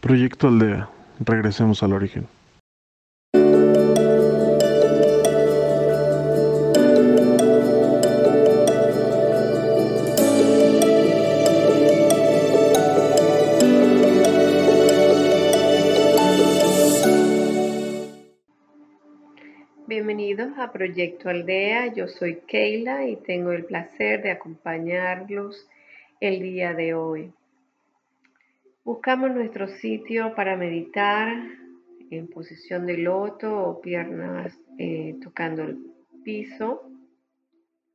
Proyecto Aldea. Regresemos al origen. Bienvenidos a Proyecto Aldea. Yo soy Keila y tengo el placer de acompañarlos el día de hoy. Buscamos nuestro sitio para meditar en posición de loto o piernas eh, tocando el piso,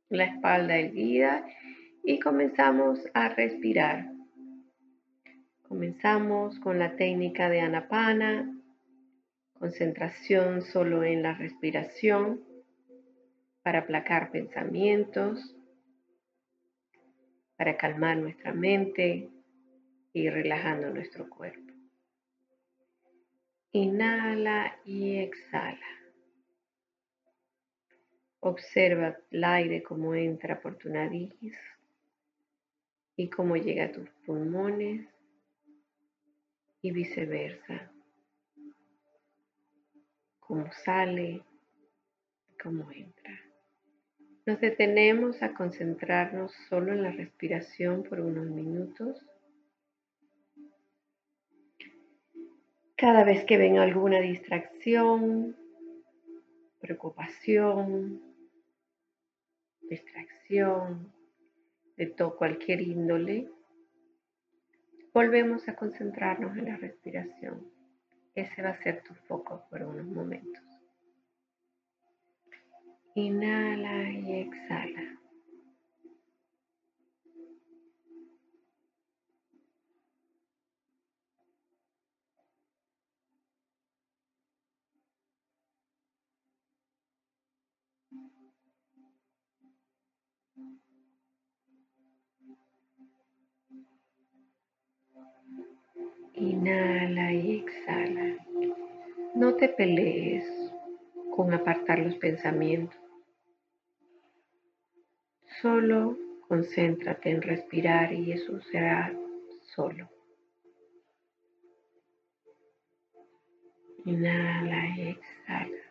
la espalda erguida y comenzamos a respirar. Comenzamos con la técnica de Anapana, concentración solo en la respiración para aplacar pensamientos, para calmar nuestra mente, y relajando nuestro cuerpo. Inhala y exhala. Observa el aire como entra por tu nariz y cómo llega a tus pulmones y viceversa. Cómo sale, cómo entra. Nos detenemos a concentrarnos solo en la respiración por unos minutos Cada vez que ven alguna distracción, preocupación, distracción de todo, cualquier índole, volvemos a concentrarnos en la respiración. Ese va a ser tu foco por unos momentos. Inhala y exhala. Inhala y exhala. No te pelees con apartar los pensamientos. Solo concéntrate en respirar y eso será solo. Inhala y exhala.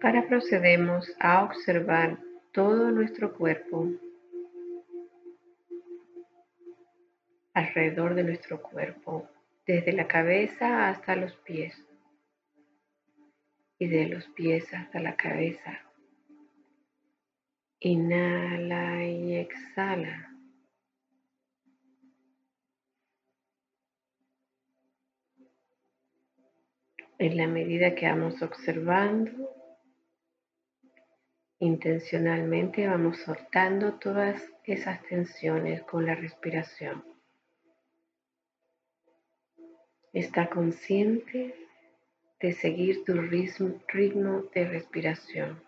Ahora procedemos a observar todo nuestro cuerpo, alrededor de nuestro cuerpo, desde la cabeza hasta los pies y de los pies hasta la cabeza. Inhala y exhala. En la medida que vamos observando, Intencionalmente vamos soltando todas esas tensiones con la respiración. Está consciente de seguir tu ritmo de respiración.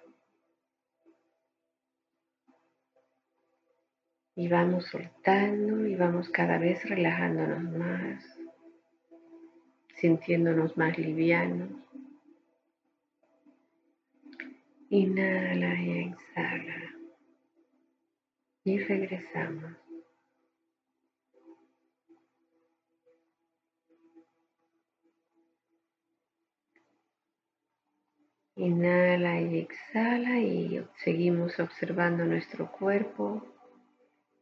Y vamos soltando y vamos cada vez relajándonos más, sintiéndonos más livianos. Inhala y exhala. Y regresamos. Inhala y exhala y seguimos observando nuestro cuerpo,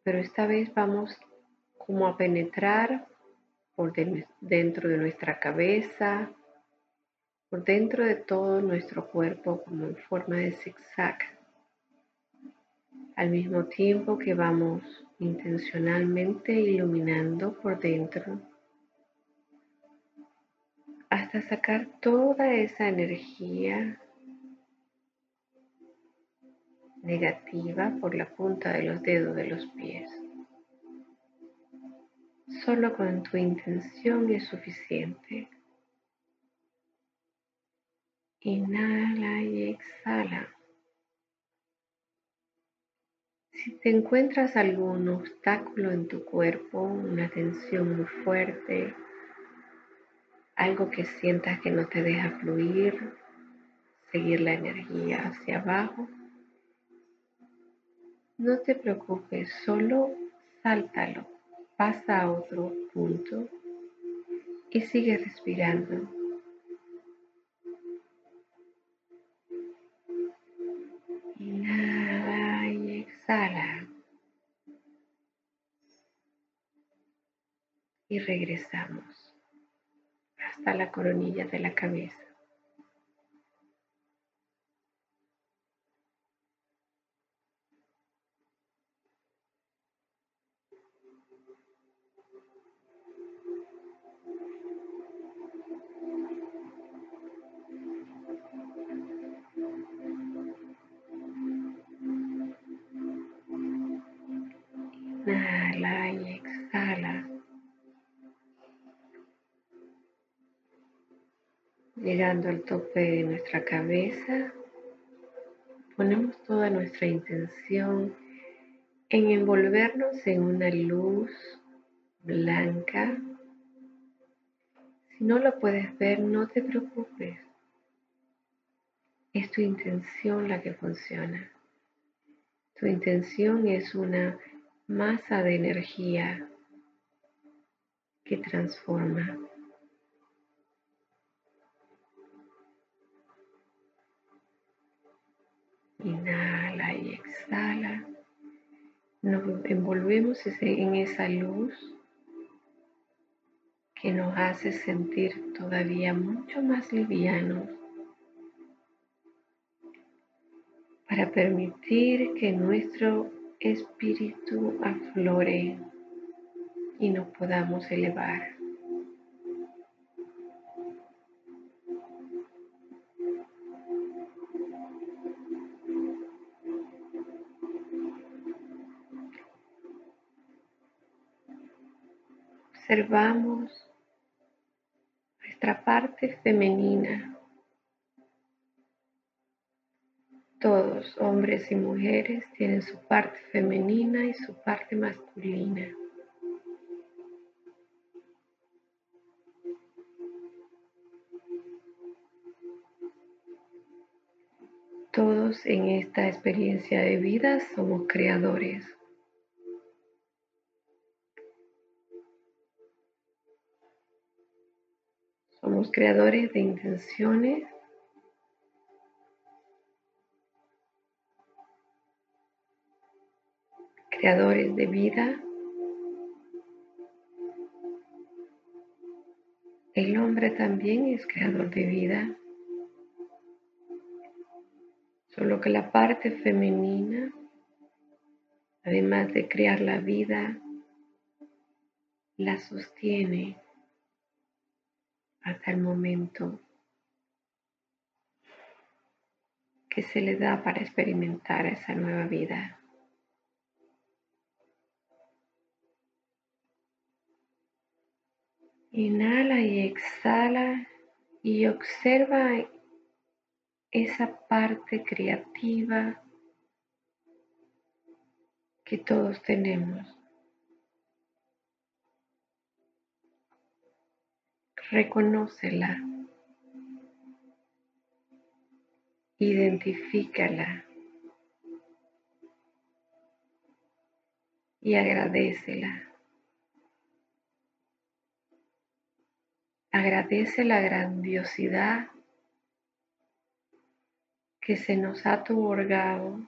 pero esta vez vamos como a penetrar por dentro de nuestra cabeza, por dentro de todo nuestro cuerpo como en forma de zigzag, al mismo tiempo que vamos intencionalmente iluminando por dentro hasta sacar toda esa energía negativa por la punta de los dedos de los pies. Solo con tu intención es suficiente. Inhala y exhala. Si te encuentras algún obstáculo en tu cuerpo, una tensión muy fuerte, algo que sientas que no te deja fluir, seguir la energía hacia abajo. No te preocupes, solo sáltalo, pasa a otro punto y sigue respirando. Y regresamos hasta la coronilla de la cabeza. Llegando al tope de nuestra cabeza, ponemos toda nuestra intención en envolvernos en una luz blanca. Si no lo puedes ver, no te preocupes. Es tu intención la que funciona. Tu intención es una masa de energía que transforma. Inhala y exhala. Nos envolvemos en esa luz que nos hace sentir todavía mucho más livianos para permitir que nuestro espíritu aflore y nos podamos elevar. Observamos nuestra parte femenina Todos, hombres y mujeres, tienen su parte femenina y su parte masculina. Todos en esta experiencia de vida somos creadores. Somos creadores de intenciones. Creadores de vida. El hombre también es creador de vida, solo que la parte femenina, además de crear la vida, la sostiene hasta el momento que se le da para experimentar esa nueva vida. Inhala y exhala y observa esa parte creativa que todos tenemos. Reconócela. Identifícala. Y agradecela. Agradece la grandiosidad que se nos ha otorgado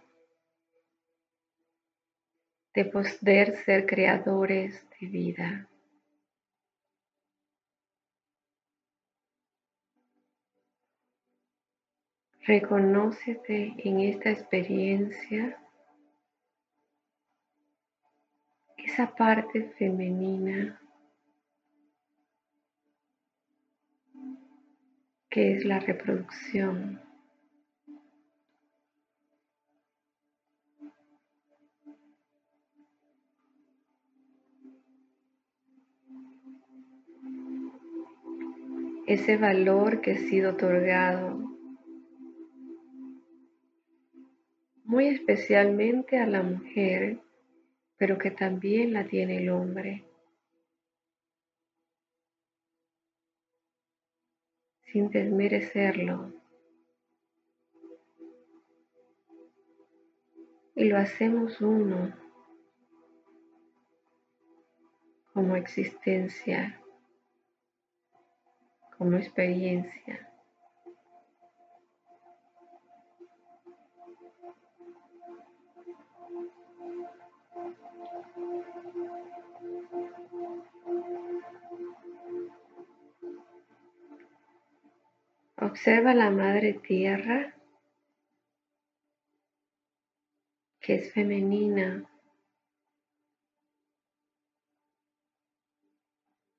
de poder ser creadores de vida. Reconócete en esta experiencia esa parte femenina que es la reproducción. Ese valor que ha sido otorgado especialmente a la mujer, pero que también la tiene el hombre. sin desmerecerlo. Y lo hacemos uno como existencia, como experiencia. Observa la madre tierra que es femenina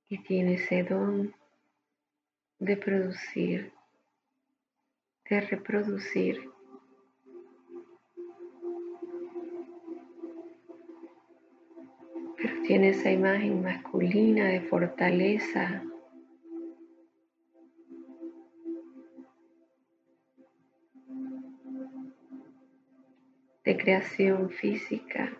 y tiene ese don de producir, de reproducir. Tiene esa imagen masculina de fortaleza, de creación física.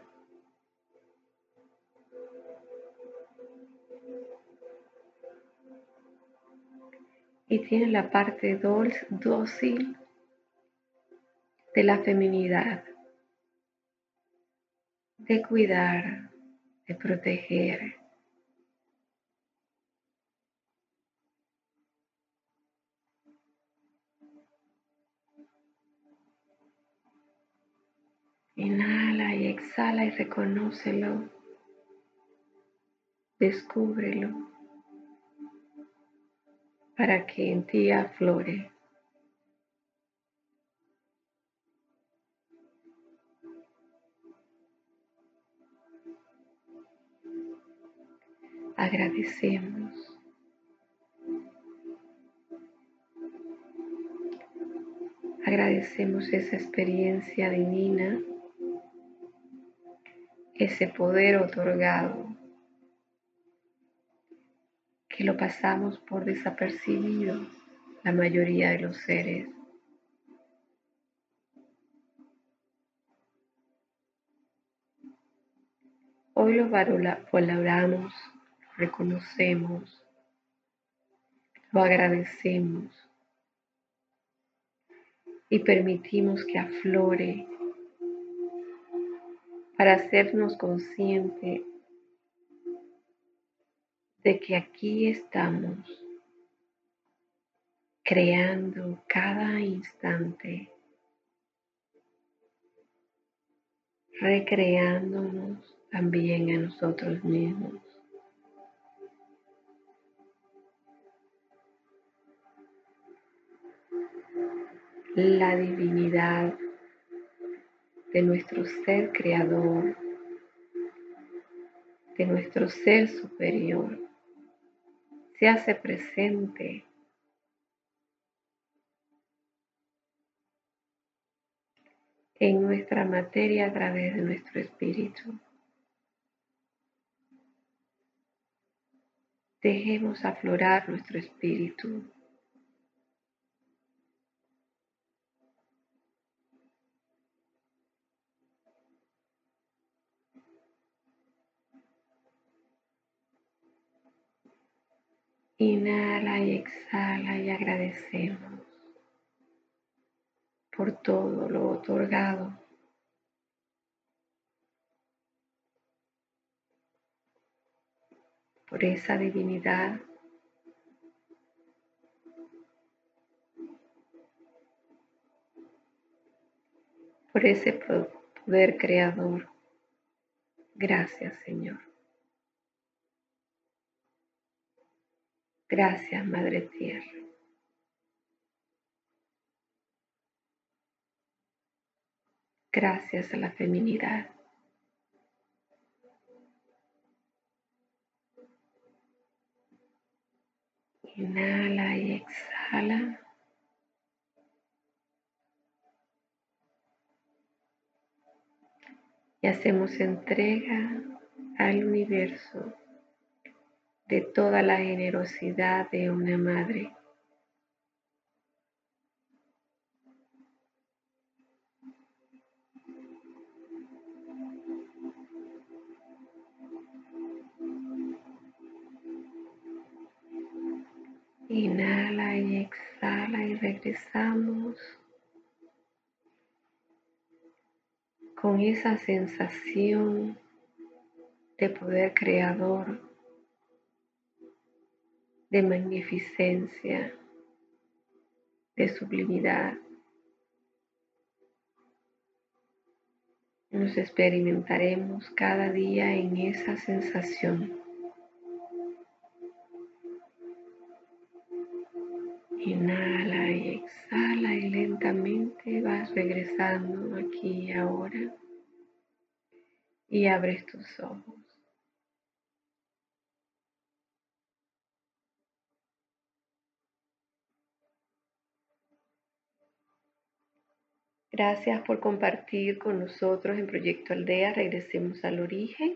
Y tiene la parte dócil de la feminidad, de cuidar, proteger. Inhala y exhala y reconócelo. Descúbrelo para que en ti aflore. Agradecemos. Agradecemos esa experiencia divina ese poder otorgado que lo pasamos por desapercibido la mayoría de los seres. Hoy lo valoramos, reconocemos, lo agradecemos y permitimos que aflore para hacernos consciente de que aquí estamos creando cada instante, recreándonos también a nosotros mismos. La divinidad de nuestro ser creador, de nuestro ser superior, se hace presente en nuestra materia a través de nuestro espíritu. Dejemos aflorar nuestro espíritu Inhala y exhala y agradecemos por todo lo otorgado. por esa divinidad por ese poder creador. Gracias, Señor. Gracias, Madre Tierra. Gracias a la feminidad. Inhala y exhala. Y hacemos entrega al universo de toda la generosidad de una madre. Inhala y exhala y regresamos con esa sensación de poder creador, de magnificencia, de sublimidad. Nos experimentaremos cada día en esa sensación. Inhala y exhala y lentamente vas regresando aquí y ahora y abres tus ojos. Gracias por compartir con nosotros en Proyecto Aldea. Regresemos al origen.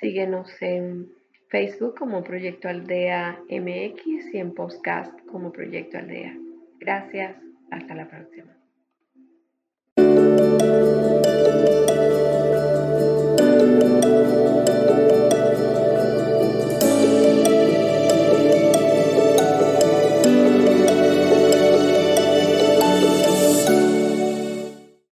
Síguenos en Facebook como Proyecto Aldea MX y en podcast como Proyecto Aldea. Gracias. Hasta la próxima.